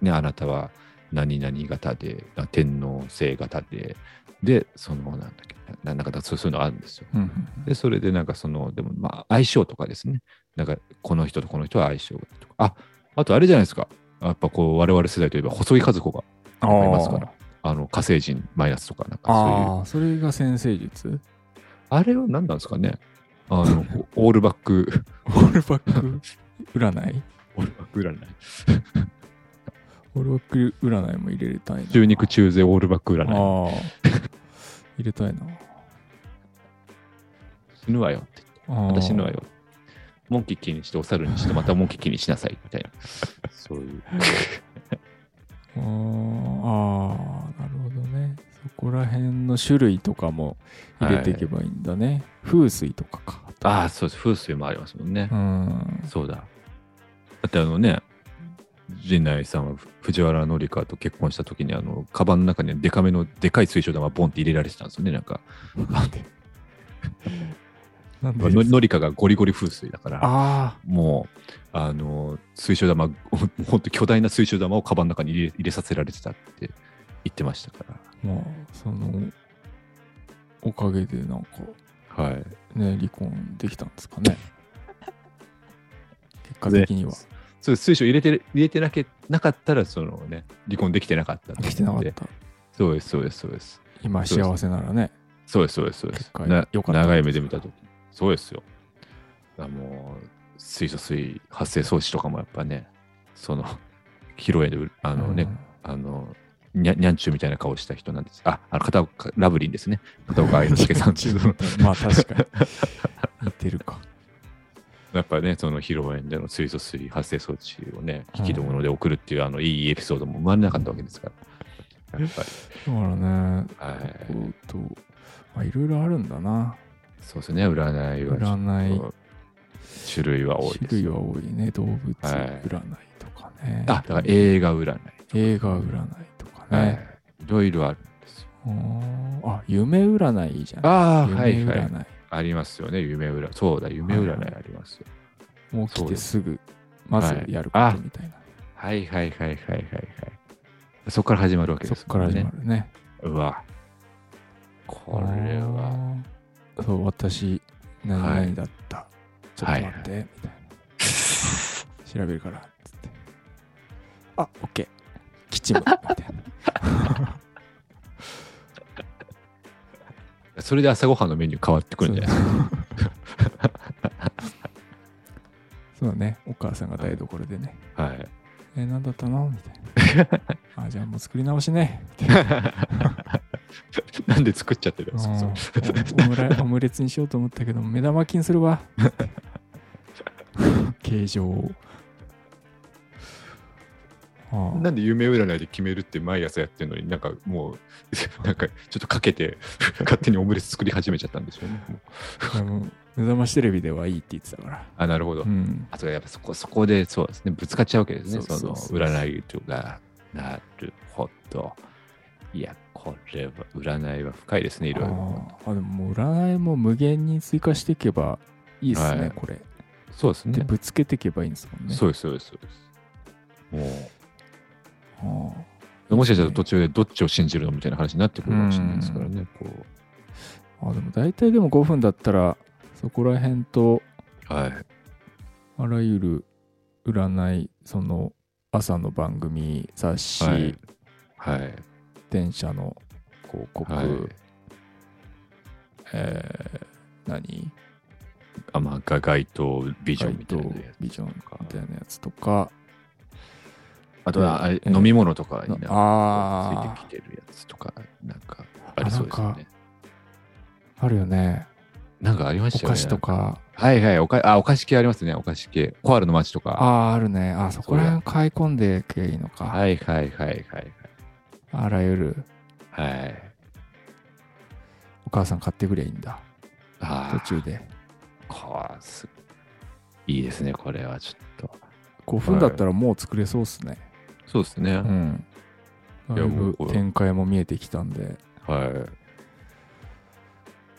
ねあなたは何々型であ天皇星型ででそのなんだっけななんかそういうのあるんですよ。
うんうん
でそれでなんかそのでもまあ相性とかですね。なんかこの人とこの人は相性がとか。ああとあれじゃないですか。やっぱこう我々世代といえば細井和子がいますから。
ー
あの火星人マイナスとかなんかそういう。
それが先生術？
あれは何なんですかね。あのオールバック。
オールバック占い？
オールバック占い。
オールバック占いも入れたいな。
中肉中背オールバック占い。
入れたいな。
死ぬわよって私死ぬわよモンキッキーにしてお猿にしてまたモンキッキーにしなさいみたいな。そういう。
あーあーなるほどね。そこら辺の種類とかも入れていけばいいんだね、風水とかか。
ああそうです。風水もありますもんね。
う、ん。
そうだ。だってあのね陣内さんは藤原紀香と結婚した時にあのカバンの中にデカめのでかい水晶玉ボンって入れられてたんですよねなんか の？紀香がゴリゴリ風水だから
あ
もう、あの、水晶玉、本当巨大な水晶玉をカバンの中に入れ入れさせられてたって言ってましたか
あまあそのおかげでなんか
ら。はい。
ね離婚できたんですかね。結果的には。
そう水晶入れて、入れてなけなかったら、そのね、離婚できてなかった
できてなかっ
で
た。
そうです、そうです、そうです。
今幸せならね。
そうです、そうです、そうです。長い目で見たとき。そうですよ。だからもう、水素水発生装置とかもやっぱね、その、披露宴で、あのね、あの、にゃにゃんちゅうみたいな顔した人なんです。あ、あの片岡、ラブリンですね。片岡愛之助さん
まあ確かに似てるか
やっぱね、その披露宴での水素水発生装置をね、引き出物で送るっていう、あの、いいエピソードも生まれなかったわけですから。やっぱり。
だからね
はい。
まあいろいろあるんだな
そうですね、占いは。
占い
種類は多いです。
種類は多いね動物
はい
占いとかね、
あ、だから映画占い。
映画占いとか
はい
ね、。
いろいろあるんですよ。
あ夢占いいいじゃん
ああ、
夢
はいはい。ありますよね、夢占い。そうだ、夢占いありますよ。
もう来
そうです
てすぐまず
はい
やることみたいな、
はいはいはいはいはいはい。そこから始まるわけです
そっから始ま
ね。
るね
うわ。これは。
そう私何
はい
々だった、ちょっと待って、みたいな。調べるからつって。あオッケー吉夢 みたいな。
それで朝ごはんのメニュー変わってくるんじゃない？ですか。
そうだね。お母さんが台所でね。
はい。
え何だったの？みたいな。あじゃあもう作り直しね。みたいな
なんで作っちゃってる？んですか
オムレツにしようと思ったけど目玉焼きにするわ 形状
なんで夢占いで決めるって毎朝やってるのになんかもう なんかちょっとかけて勝手にオムレツ作り始めちゃったんでしょうね。
目覚ましテレビではいいって言ってたから。
あなるほど。
うん。
あそうやっぱそこそこでそうですねぶつかっちゃうわけですね
そ
の占いとかなるほど。いやこれは占いは深いですねいろいろ。
ああでも占いも無限に追加していけばいいですね、
はい
これ。
そうですね。
でぶつけていけばいいんですもんね。
そうですそうですそうです。も
あ
うもしかしたら途中でどっちを信じるのみたいな話になってくるかもしれないですからね。こ
ああでも大体でも5分だったらそこら辺と
うはい
あらゆる占いその朝の番組雑誌、
はいはい
電車の広告、
はい。
えー何？
あまあが街頭ビジョンみたいな
ビジョンみたいなやつとか
つ。あとは
えー
飲み物とかになついてきてるやつとかなんかありそうですよね。
あるよね
なんかありましたよね。
お菓子とか
はいはい、おかあお菓子系ありますね、お菓子系。コアルの街とか。
ああーあるねあそこら辺買い込んでけばいいのか、
はいはいはいはい
あらゆる
はい。はい。
お母さん買ってくりゃいいんだ
ああ、
途中で
こわすいいですね、これはちょっと。
5分だったらもう作れそうっすね。
そうですね。
うん。だいぶ展開も見えてきたんで。
はい。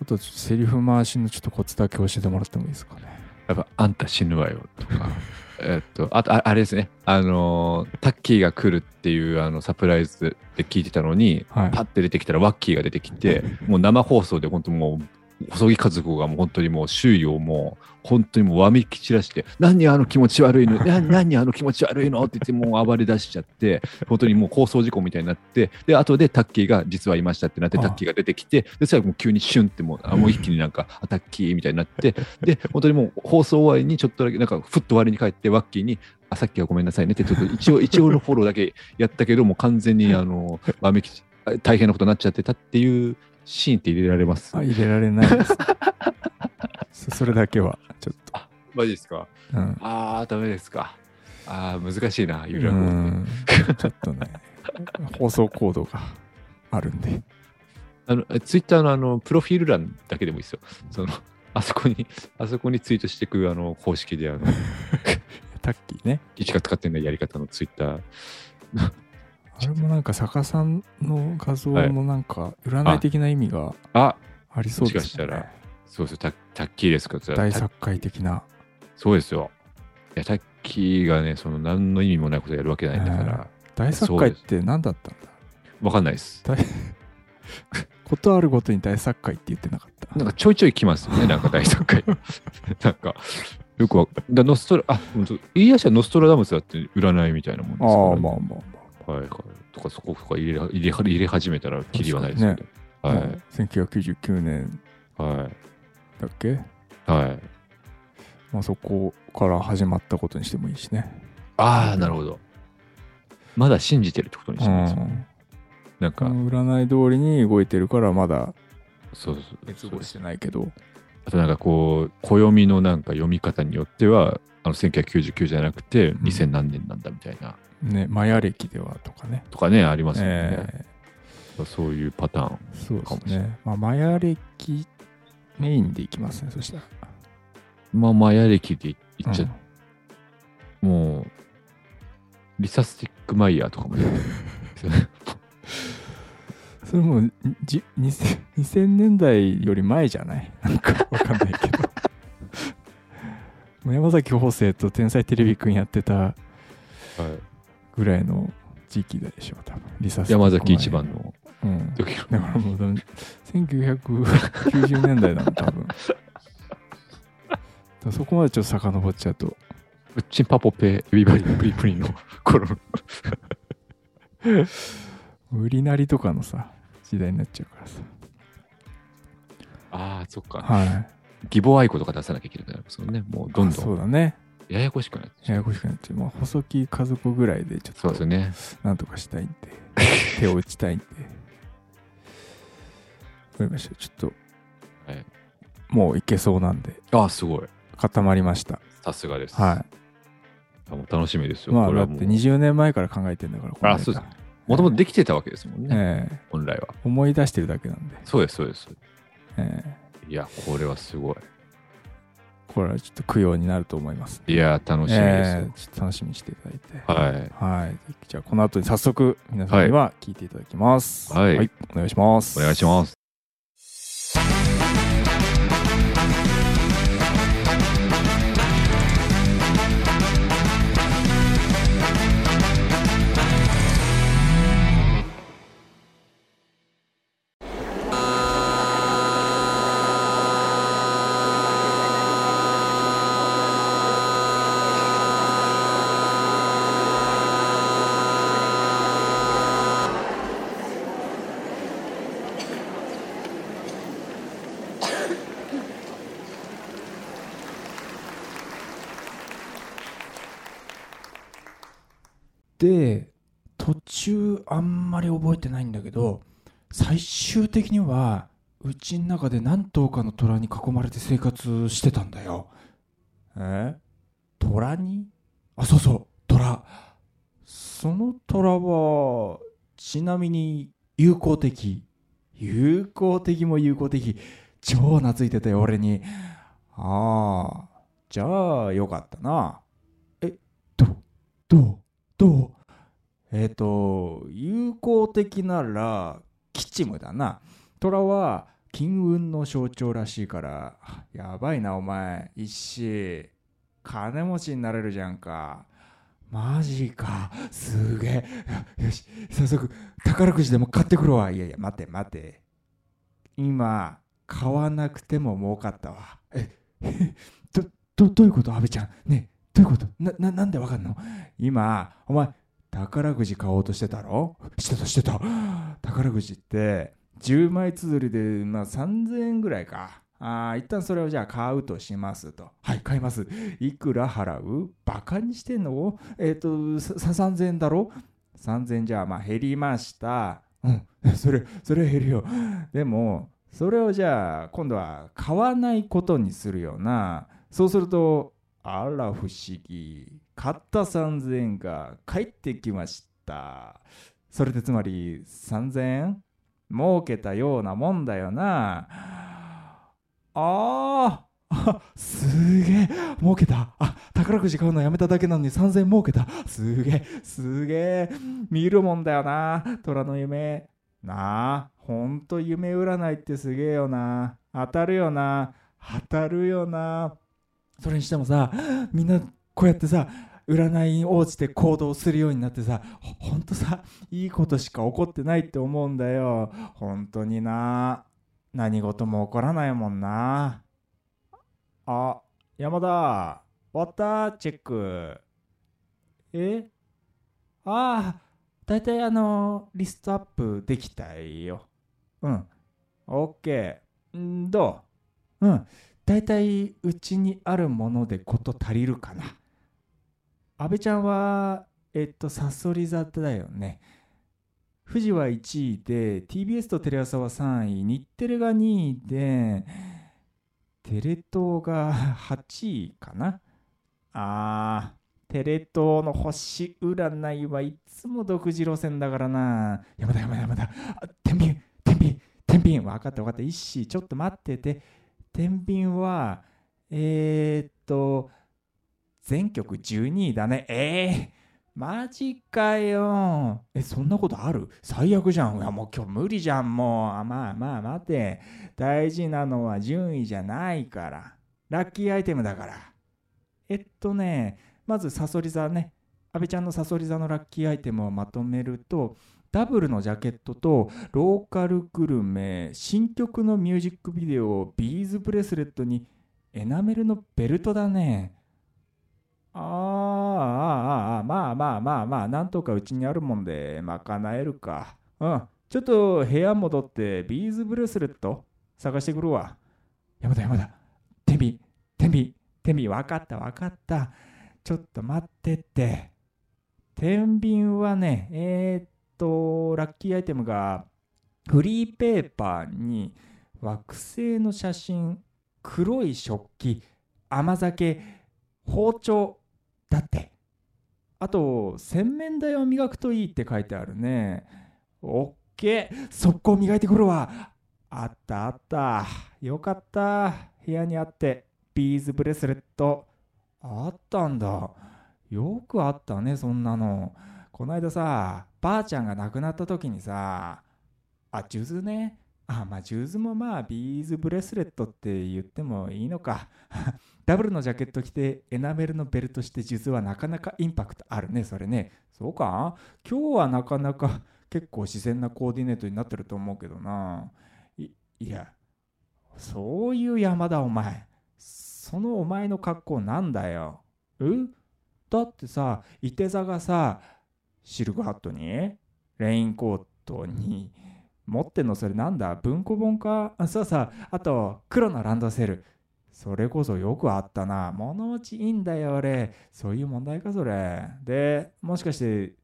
あとセリフ回しのちょっとコツだけ教えてもらってもいいですかね。
やっぱ、あんた死ぬわよとか。えっと、あと、ああれですね。あのー、タッキーが来るっていうあのサプライズで聞いてたのに、
はい
パッて出てきたらワッキーが出てきて、もう生放送で本当もう、細木和子がもう本当にもう周囲をもう本当にもうわめき散らして、何あの気持ち悪いの、な何あの気持ち悪いの？って言ってもう暴れ出しちゃって、本当にもう放送事故みたいになって、で、後でタッキーが実はいましたってなって、タッキーが出てきて、で、それもう急にシュンってもう、あもう一気になんか、あタッキーみたいになって、で、本当にもう放送終わりにちょっとだけ、なんかふっと割に帰って、ワッキーに、あ、さっきはごめんなさいねって、ちょっと一応、一応のフォローだけやったけど、もう完全に、あの、わめき、大変なことになっちゃってたっていうシーンって入れられます？
あ、入れられないです。そそれだけは、ちょっ
マジですか？
と。うん。
ああ、ダメですか。ああ、難しいな、ゆ
う
らこって。
んちょっとね、放送コードがあるんで。
あの、ツイッターのあの、プロフィール欄だけでもいいですよ。その、あそこに、あそこにツイートしていく、あの、公式で、あの、
タッキーね。
一が使ってないやり方のツイッター。
あれもなんか逆さんの画像もなんか占い的な意味が
あ、
ありそうです
もしかしたら。そうそう、タタッキーですかタ
大作界的な。
そうですよ。いや、タッキーがね、その何の意味もないことやるわけないんだから、
大作界って何だったんだ？
わかんないです。
ことあるごとに大作界って言ってなかった。
なんかちょいちょい来ますよね、なんか大作会。なんか、よくわだノストラ、あ、言い出したらノストラダムスだって占いみたいなもんですから、
ああ、まあまあま
はいはい。とか、そことか入れ入れ入れ始めたら、きりはないですけど。
あ。
はい
まあ1999年
はい。
だっけ？
はい。
まあそこから始まったことにしてもいいしね。
ああ、なるほど。まだ信じてるってことに
う
してますよね。
ん。
なんか、
占い通りに動いてるからまだ
そうそう
熱望してないけど。
あとなんかこう、暦のなんか読み方によっては、あの1999じゃなくて
ん
2000何年なんだみたいな、
ね、マヤ歴ではとかね。
とかね、ありますよね。
え
そういうパターン。
ーそうですね。まあ、マヤ歴メインでいきますね、そしたら。
まあ、マヤ歴で言っちゃ、
うん
もう、リサスティックマイヤーとかもね
それもうじ 2000, 2000年代より前じゃない？なんかわかんないけど。山崎邦生と天才テレビくんやってた
はい
ぐらいの時期でしょう、多分。リサス
山崎一番。の
うん。だからもう、1990年代なの、多分。だからそこまでちょっと遡っちゃうと、
うっちんパポペエビバリプリプリの頃の
売りなりとかのさ、時代になっちゃうからさ。
ああそっか
はい。
義母愛子とか出さなきゃいけなくなりますもんねもうどん
あ
ど
そうんだね。
ややこしくなって
ややこしくなっちゃう。まあ、細木家族ぐらいでちょっと
そうですよね。
なんとかしたいんで、手を打ちたいんで。わかりました。ちょっと、
はい。
もういけそうなんで、
ああすごい。
固まりました。
さすがです。
は
あもう楽しみです
い。
よ。
まあ、だって
これはもう。
20年前から考えてんだから、このネタ。
そうです。もともとできてたわけですもんね。
ええ。
本来は。
思い出してるだけなんで、
そうですそうです。
ええ。
いやこれはすごい
これはちょっと供養になると思います。
いや楽しみですよ
ええちょっと楽しみにしていただいて。
はい
はい。じゃあ、この後に早速、皆さんには聞いていただきます。
はい
お願いします。
お願いします
覚えてないんだけど、最終的には、うちの中で何頭かの虎に囲まれて生活してたんだよ。え？虎に？あ、そうそう、虎。その虎は、ちなみに友好的。友好的も友好的。超懐いてたよ、俺に。ああ、じゃあよかったな。え、ど、どう？どう？えっ、と友好的なら吉夢だな。虎は金運の象徴らしいからやばいなお前。一子金持ちになれるじゃんか。マジか。すげえ。よし早速宝くじでも買ってくるわ。いやいや待て待て。今買わなくても儲かったわ。え どどどういうこと？阿部ちゃん。ねえどういうこと？なななんでわかんの？今お前宝くじ買おうとしてたろ？してたしてた。宝くじって10枚綴りで、まあ、3000円ぐらいか。あー一旦それをじゃあ買うとしますと。はい買います。いくら払う？バカにしてんの？えっ、と3000円だろ？3000円じゃあまあ減りました。うん。それそれ減るよ。でもそれをじゃあ今度は買わないことにするよな。そうするとあら不思議。買った3000円が返ってきました。それでつまり3000円儲けたようなもんだよな。あーあすげえ儲けた。あ宝くじ買うのやめただけなのに3000円儲けた。すげえすげえ見るもんだよな。虎の夢。なあほんと夢占いってすげえよな。当たるよな。当たるよな。それにしてもさみんなこうやってさ占いに応じて行動するようになってさほんとさいいことしか起こってないって思うんだよ。本当にな。何事も起こらないもんな。あ山田。終わった？チェック。え？ああだいたいあのリストアップできたよ。うん。オッケー。んどう？うん。だいたいうちにあるものでこと足りるかな。安倍ちゃんはえっとさそり座だよね。富士は1位で TBS とテレ朝は3位日テレが2位でテレ東が8位かな。あーテレ東の星占いはいつも独自路線だからな。山田山田山田。天秤天秤天秤。分かった分かった。一子ちょっと待ってて。天秤はえー、っと全曲12位だね。えー、マジかよ。えそんなことある？最悪じゃん。いやもう今日無理じゃん。もう。あまあまあ待て。大事なのは順位じゃないから。ラッキーアイテムだから。えっとねまずサソリ座ね。阿部ちゃんのサソリ座のラッキーアイテムをまとめるとダブルのジャケットとローカルグルメ新曲のミュージックビデオビーズブレスレットにエナメルのベルトだね。あーあーあーまあまあまあまあなんとかうちにあるもんで賄えるか。うん。ちょっと部屋戻ってビーズブレスレット探してくるわ。山田山田。天秤天秤天秤分かった分かった。ちょっと待ってって。天秤はねえー、っとラッキーアイテムがフリーペーパーに惑星の写真黒い食器甘酒包丁。だって。あと洗面台を磨くといいって書いてあるね。オッケー。速攻磨いてくるわ。あったあった。よかった。部屋にあってビーズブレスレット。あったんだ。よくあったねそんなの。こないださばあちゃんが亡くなった時にさあ数珠ね。あまあジューズもまあビーズブレスレットって言ってもいいのか。ダブルのジャケット着てエナメルのベルトしてジューズはなかなかインパクトあるねそれね。そうか？今日はなかなか結構自然なコーディネートになってると思うけどな。いいやそういう山だお前。そのお前の格好なんだよ。えだってさいて座がさシルクハットにレインコートに持ってんのそれなんだ？文庫本か？あそうさあと黒のランドセル。それこそよくあったな。物持ちいいんだよ俺。そういう問題かそれ。でもしかして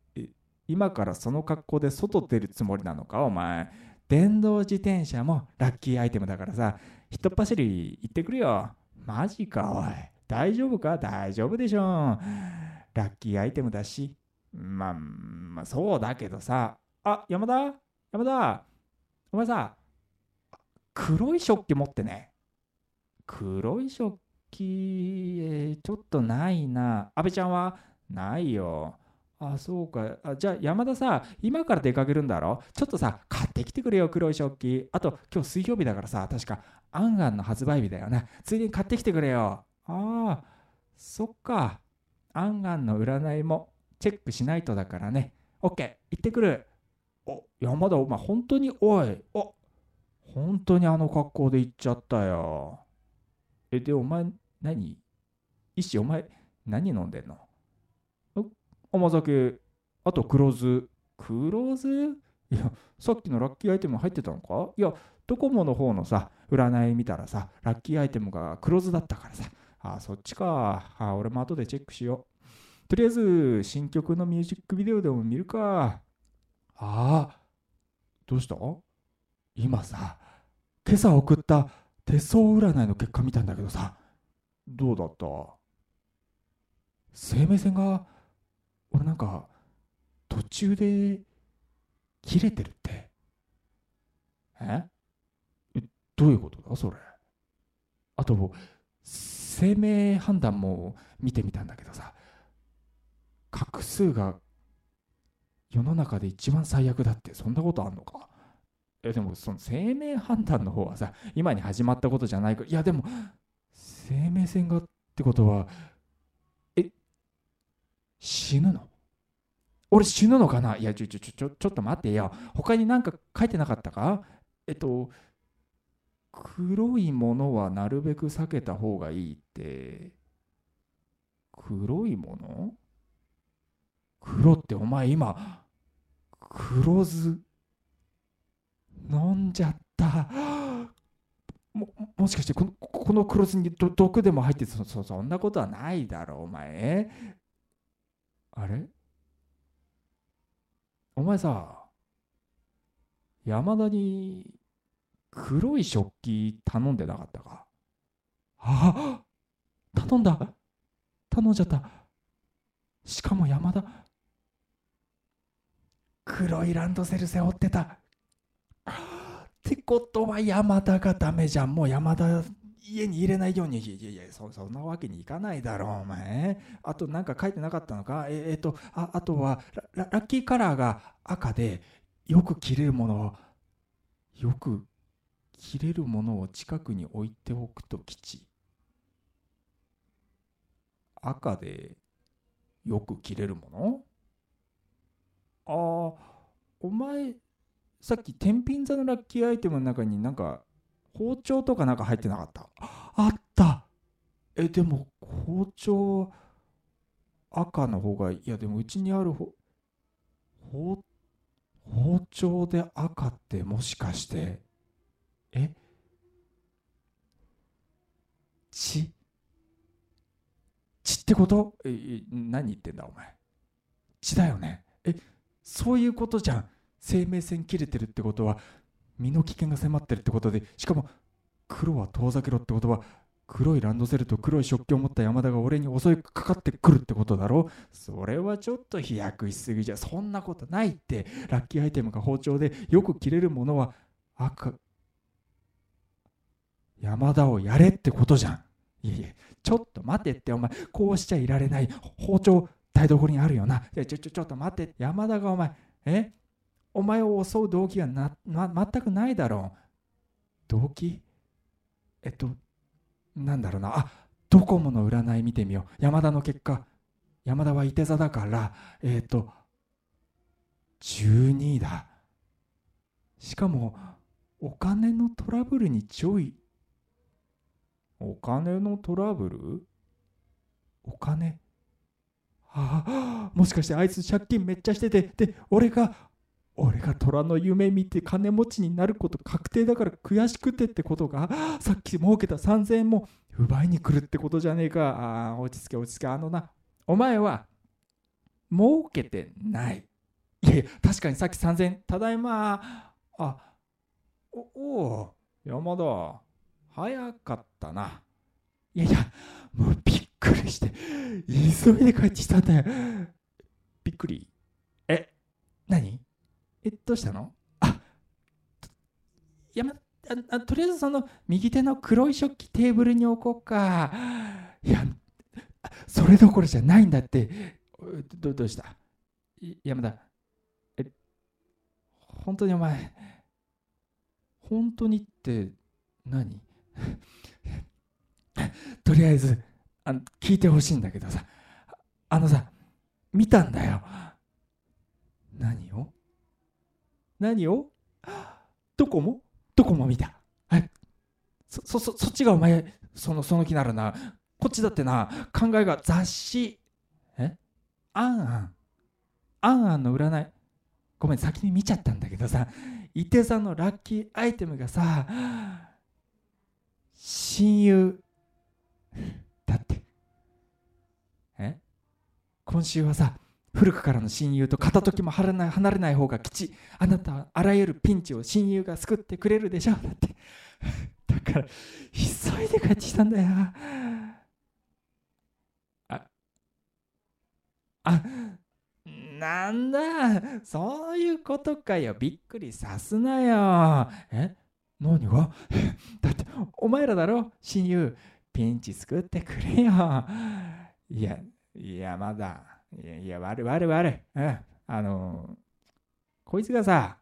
今からその格好で外出るつもりなのか？お前。電動自転車もラッキーアイテムだからさ。ひとっ走り行ってくるよ。マジかおい。大丈夫か？大丈夫でしょラッキーアイテムだし。まあ、まあ、そうだけどさ。あ山田？山田？お前さ黒い食器持ってね黒い食器、えーちょっとないな阿部ちゃんはないよ。あ、そうか。あじゃあ山田さ、今から出かけるんだろ？ちょっとさ、買ってきてくれよ、黒い食器。あと、今日水曜日だからさ、確か、アンガンの発売日だよね。ついでに買ってきてくれよ。ああ、そっか。アンガンの占いもチェックしないとだからね。オッケー、行ってくる。お、山田、お前、本当に、おい、お、本当にあの格好で行っちゃったよ。え、で、お前、何？石、お前、何飲んでんの？甘酒、あと黒酢。黒酢？いや、さっきのラッキーアイテム入ってたのか？いや、ドコモの方のさ、占い見たらさ、ラッキーアイテムが黒酢だったからさ。あ、そっちか。あ、俺も後でチェックしよう。とりあえず、新曲のミュージックビデオでも見るか。ああ、どうした？今さ、今朝送った手相占いの結果見たんだけどさ、どうだった？生命線が俺なんか途中で切れてるって。えどういうことだ？それ。あと生命判断も見てみたんだけどさ画数が世の中で一番最悪だってそんなことあんのか？えでもその生命判断の方はさ今に始まったことじゃないか。いやでも生命線がってことはえ死ぬの？俺死ぬのかな？いやちょちょちょちょっと待ってよ。他になんか書いてなかったか？えっと黒いものはなるべく避けた方がいいって黒いもの？黒ってお前今黒酢飲んじゃった。ももしかしてこのこの黒酢に毒でも入ってそそそんなことはないだろうお前。あれ？お前さ山田に黒い食器頼んでなかったか？あ頼んだ。頼んじゃった。しかも山田黒いランドセル背負ってた。ってことは山田がダメじゃん。もう山田家に入れないように。いやいやそそんなわけにいかないだろうお前。あとなんか書いてなかったのか？ええっとああとはララッキーカラーが赤でよく着れるものよく着れるものを近くに置いておくと吉。赤でよく着れるもの？ああお前さっき天秤座のラッキーアイテムの中になんか包丁とかなんか入ってなかった？あった。えでも包丁赤の方がいやでもうちにあるほ包包丁で赤ってもしかしてえ？血血ってこと？え何言ってんだお前。血だよね。え？そういうことじゃん。生命線切れてるってことは身の危険が迫ってるってことでしかも黒は遠ざけろってことは黒いランドセルと黒い食器を持った山田が俺に襲いかかってくるってことだろ？それはちょっと飛躍しすぎじゃそんなことないって。ラッキーアイテムが包丁でよく切れるものは赤山田をやれってことじゃん。いやいやちょっと待てってお前。こうしちゃいられない。包丁台所にあるよなちょちょちょっと待って山田がお前え？お前を襲う動機がな、ま、全くないだろう。動機？えっと、なんだろうな。あ、ドコモの占い見てみよう。山田の結果。山田はいて座だから、えっと、12位だ。しかも、お金のトラブルにちょい。お金のトラブル？お金？ああ、もしかしてあいつ借金めっちゃしてて、で、俺が俺が虎の夢見て金持ちになること確定だから悔しくてってことがさっき儲けた3000円も奪いに来るってことじゃねえか。ああ落ち着け落ち着け。あのなお前は儲けてない。いやいや確かにさっき3000円ただいま。あおお山田早かったな。いやいやして急いで帰ってきたんだよ。びっくり。え何？えどうしたの？あや、まあ、とりあえずその右手の黒い食器テーブルに置こうか。いやそれどころじゃないんだって。どどうした？山田え本当にお前本当にって何？とりあえずあの聞いてほしいんだけどさあのさ見たんだよ。何を？何を？どこも？どこも見た。えそそそそっちがお前そのその気ならな。こっちだってな考えが雑誌。え？あんあん。あんあんの占い。ごめん先に見ちゃったんだけどさ伊手座のラッキーアイテムがさ親友。だって。今週はさ古くからの親友と片時も離れない離れない方が吉。あなたはあらゆるピンチを親友が救ってくれるでしょだって。だから急いで帰ってきたんだよ。ああなんだ。そういうことかよ。びっくりさすなよ。え？何が？だってお前らだろ？親友ピンチ救ってくれよ。いやいやまだ。いやいや悪い悪い悪い。うん。あのこいつがさ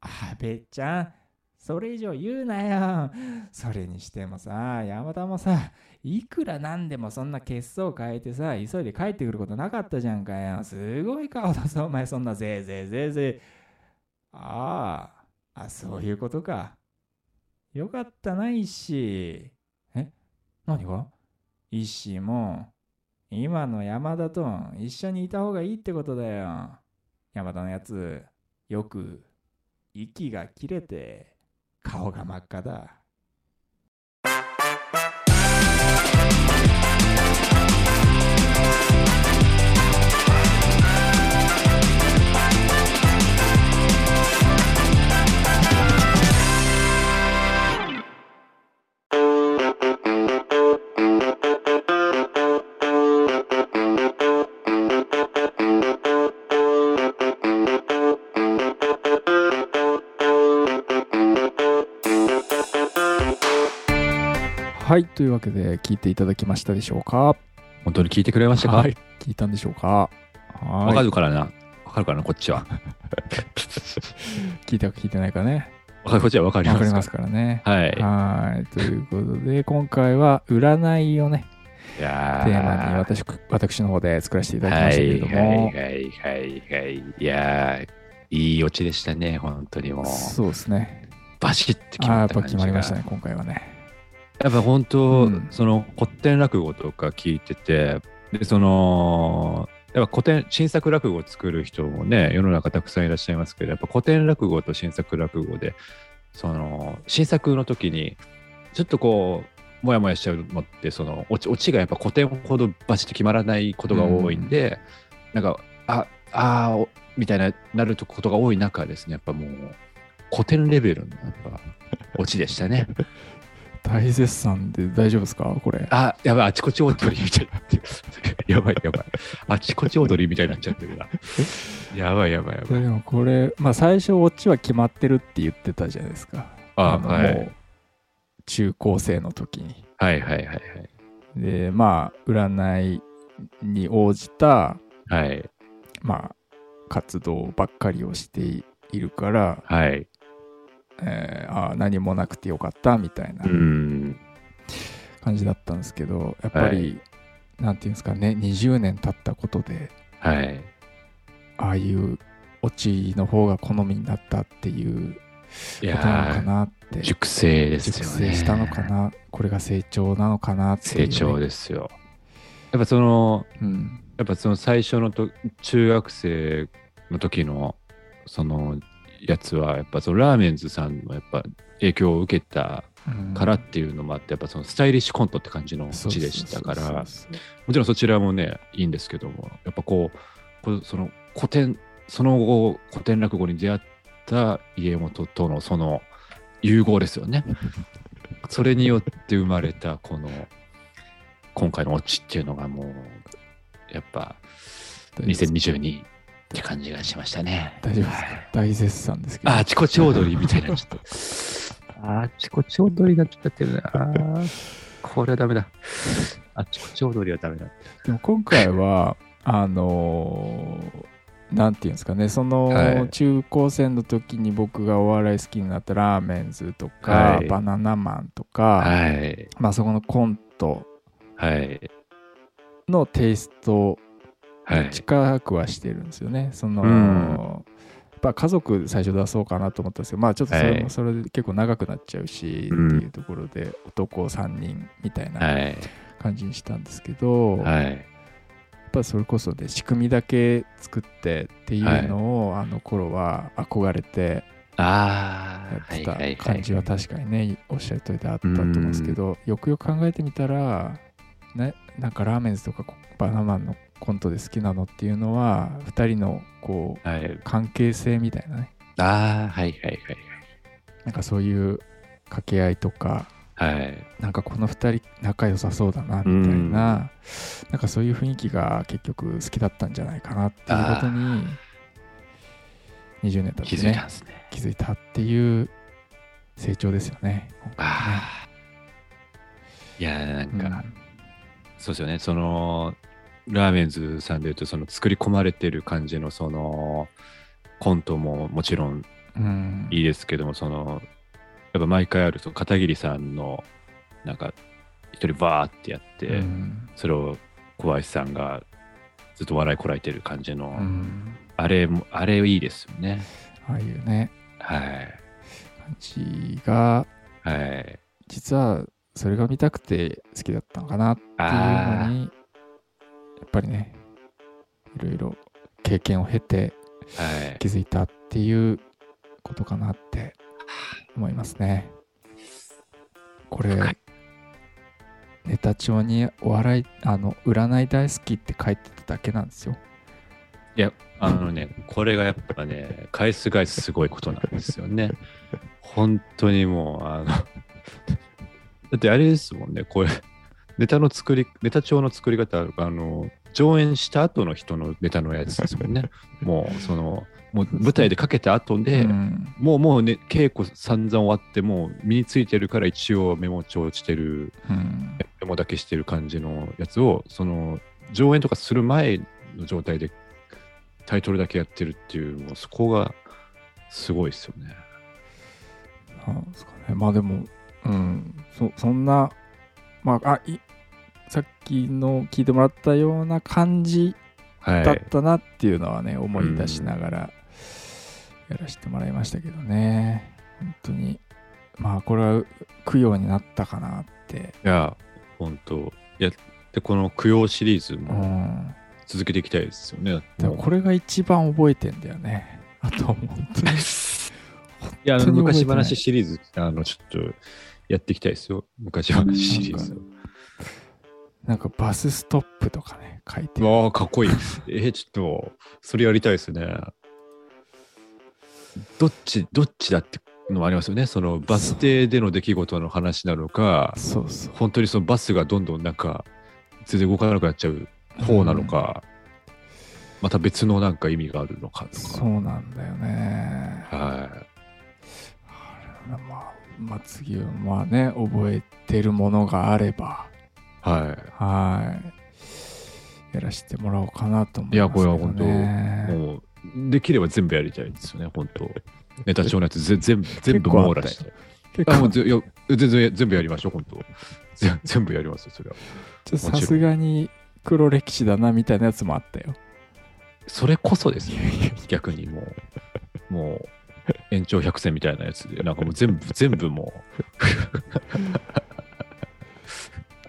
あべっちゃんそれ以上言うなよ。それにしてもさ山田もさいくらなんでもそんな血相変えてさ急いで帰ってくることなかったじゃんかよ。すごい顔だぞお前そんなぜいぜいぜいぜい。あああそういうことか。よかったな石え？何が？石も今の山田と一緒にいた方がいいってことだよ。山田のやつよく息が切れて顔が真っ赤だ。というわけで聞いていただきましたでしょうか？
本当に聞いてくれましたか？
はい聞いたんでしょうか？
わ
はい
かるからな。わかるからな、こっちは。
聞いたか聞いてないかね
わかるこっちはわかります。
わかりますからね
はい。
はいということで今回は占いをね
いや
テーマに私私の方で作らせていただきましたけれども、
はいはいはいはいはい。いやー、いいオチでしたね、本当にもう。
そうですね
バシッて決まった感じが。
決まりましたね今回はね
やっぱ本当、
うん
その古典落語とか聞いてて、で、その、やっぱ古典、新作落語を作る人もね、世の中たくさんいらっしゃいますけど、やっぱ古典落語と新作落語で、その、新作の時に、ちょっとこう、もやもやしちゃうのって、その、オチオチがやっぱ古典ほどバシッと決まらないことが多いんで、なんか、あ、あみたいな、なることが多い中ですね、やっぱもう、古典レベルの、やっぱ、オチでしたね。
大絶賛で大丈夫ですか？これ
あ、やばい、あちこち踊りみたいになってる。やばい、やばい。あちこち踊りみたいになっちゃってるな。やばい、やばい、やばい。
でもこれまあ最初オチは決まってるって言ってたじゃないですか
あ、
の
はい。
中高生の時に
はい、はい、はい、はい。
でまあ占いに応じた
はい、
まあ活動ばっかりをしているから、
はい。
えーあー何もなくてよかったみたいな
うん。
感じだったんですけどやっぱり、なんていうんですかね20年経ったことで
はい。
ああいうオチの方が好みになったっていう
い
ことなのか
や
なって
ー、熟成ですよ
熟
ね。
成したのかなこれが成長なのかなっていう、ね、
成長ですよ。やっぱその、
うん
やっぱその最初のと中学生の時のそのやつはやっぱそのラーメンズさんのやっぱ影響を受けた
うん。
からっていうのもあってやっぱそのスタイリッシュコントって感じの地でしたからもちろんそちらもねいいんですけどもやっぱこうその古典その後古典落語に出会った家元とのその融合ですよね。それによって生まれたこの今回のオチっていうのがもうやっぱ
大丈夫です。
2022って感じがしましたね。
大丈夫ですか？大絶賛ですけど。
ああちこち踊りみたいなちょっと。あちこち踊りになっちゃってるな。これはダメだ。あちこち踊りはダメだ。
でも今回は あのーなんていうんですかね。その、
はい。
中高生の時に僕がお笑い好きになったラーメンズとか、
はい。
バナナマンとか、
はい。
まあそこのコント
はい。
のテイスト
はい。
近くはしてるんですよね。その、
うん
やっぱ家族最初出そうかなと思ったんですけどまあちょっとそれも
はい
それで結構長くなっちゃうし、
うん
っていうところで男3人みたいな
はい。
感じにしたんですけど、や
はい。
っぱそれこそね仕組みだけ作ってっていうのを、あの頃は憧れて
ああ。
やって
はいはい
た感じは確かにねおっしゃる通りであったと思うんですけど、よくよく考えてみたら、ね、なんかラーメンズとかバナナマンのコントで好きなのっていうのは2人のこう
はい。
関係性みたいなね
ああ、はいはい
なんかそういう掛け合いとか
はい。はい。
なんかこの2人仲良さそうだなみたいな、なんかそういう雰囲気が結局好きだったんじゃないかなっていうことに20年経
気
ってね
づいたんですね。
気づいたっていう成長ですよね。ね
ああ。いやー、なんか、そうですよね。その、ラーメンズさんで言うと、その作り込まれてる感じの、その、コントももちろん
うん、うん
いいですけども、その、やっぱ毎回ある、その片桐さんの、なんか、一人バーってやって、
うん
それを小林さんがずっと笑いこらえてる感じの、
うん
あれも、あれいいですよね。
ああいうね
はい。
感じが
はい。
実はそれが見たくて好きだったのかなっていう
あ
のにやっぱりねいろいろ経験を経て。気づいたっていうことかなって思いますね。これネタ帳にお笑いあの占い大好きって書いてただけなんですよ。
あのね、これがやっぱね、返す返すすごいことなんですよね。本当にもう、あの、だってあれですもんね、これ、ネタの作り、ネタ帳の作り方、あの、上演した後の人のネタのやつですもんね。もう、その、もう舞台でかけた後で、
うん
もうもうね、稽古散々終わって、もう身についてるから一応メモ帳してる、
うん
メモだけしてる感じのやつを、その、上演とかする前の状態でタイトルだけやってるっていう、もうそこがすごいですよね。
なんですかねまあでも、うん、そそんな、まあ、あいさっきの聞いてもらったような感じ
はい。
だったなっていうのはね、思い出しながらやらせてもらいましたけどね。本当に。まあこれは供養になったかなって、
いや、本当。いや、で、この供養シリーズ
う
も
ん、
続けていきたいですよね。もう。
でもこれが一番覚えてんだよね。あと本当に。
いや、昔話シリーズ、あの、ちょっとやっていきたいですよ。昔話シリーズ。
なんかバスストップとかね書いてる
わあ、かっこいい。えーちょっと、それやりたいですね。どっち、どっちだってのもありますよね。そのバス停での出来事の話なのか、
そうそう
本当にそのバスがどんどんなんか、全然動かなくなっちゃう方なのか、また別のなんか意味があるのかとか。
そうなんだよね
は
まあ、まあ、次はまあね覚えてるものがあれば
い。は
はいやらせてもらおうかなと思
い。いや、
いますけど
これは本当、
ね
もう、できれば全部やりたいですよね、本当。ネタ帳のやつぜ全部、全部網羅して。
結
あ、もう
構
ぜいや全然、全部やりましょう、本当。ぜ全部やりますよ、それは。
さすがに黒歴史だなみたいなやつもあったよ
それこそですよ、逆にもう、もう、延長100戦みたいなやつで、なんかもう全部、全部も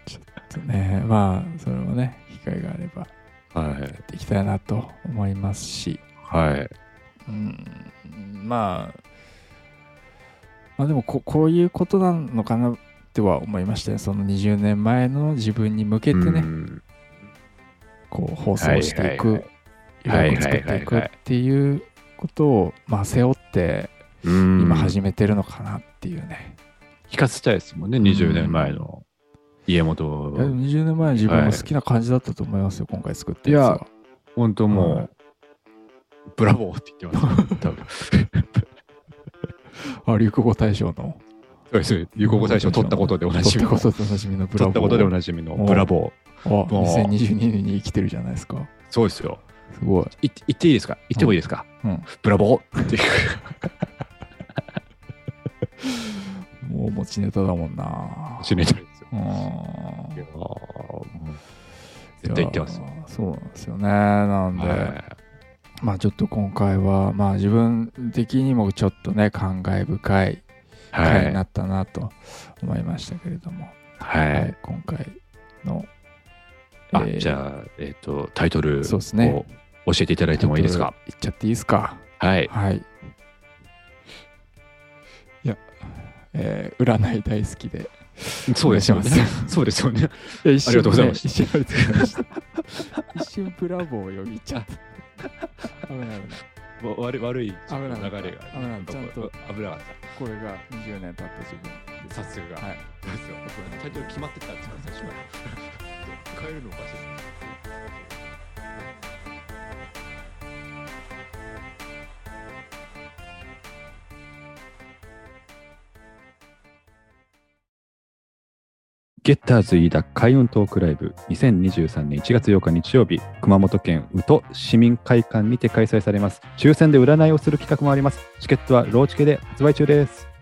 ちょっとねまあそれもね機会があれば
う、はい。
やっていきたいなと思いますし。
はい。
うんまあまあでもここういうことなのかなっては思いましたね。その20年前の自分に向けてね、
うん。
こう放送していく
はいはいはい
色々作っていくっていうことをまあ背負って
うん。
今始めてるのかなっていうね、
聞かせたいですもんね、20年前の家元
いやでも20年前の自分も好きな感じだったと思いますよ、今回作ったやつは。
本当もう、
はい。
ブラボーって言ってます、多分。
あ流行語大賞の？
そうです。流行語大賞取ったことでおなじみの。
取ったことでおなじみのブラボー。
取ったことでおなじみのブラボ
あ
もう。
2022年に生きてるじゃないですか。
ー。そうですよ。
すごい。
い言っていいですか？言ってもいいですか、
うん。
ブラボーっていう。
もう持ちネタだもんな。
しねてるんですよ。
うん
絶対言ってます
そうなんですよね。なんで、
はい
まあちょっと今回は、まあ自分的にもちょっとね、感慨深い
は
回にないっ。たなと思いましたけれども、
はい。
はい今回の、
あ、
えー
じゃあ、えっ、と、タイトル
そうですね
を教えていただいてもいいですか？
言っちゃっていいですか？
はい。
はい。いや、えー占い大好きで。
そうですよね。そうですよね。ありがとうございます
一瞬ブラボーを呼びちゃった。危ない危ない。
わ悪い悪い流れが。
危なかったちゃんと
危なかっ
これが20年経った自分
た。さすが。
はい。
ですよ。タイトル決まってたんですか、最初から。変えるのおかしいゲッターズ飯田開運トークライブ。2023年1月8日日曜日。熊本県宇都市民会館にて開催されます。抽選で占いをする企画もあります。チケットはローチケで発売中です。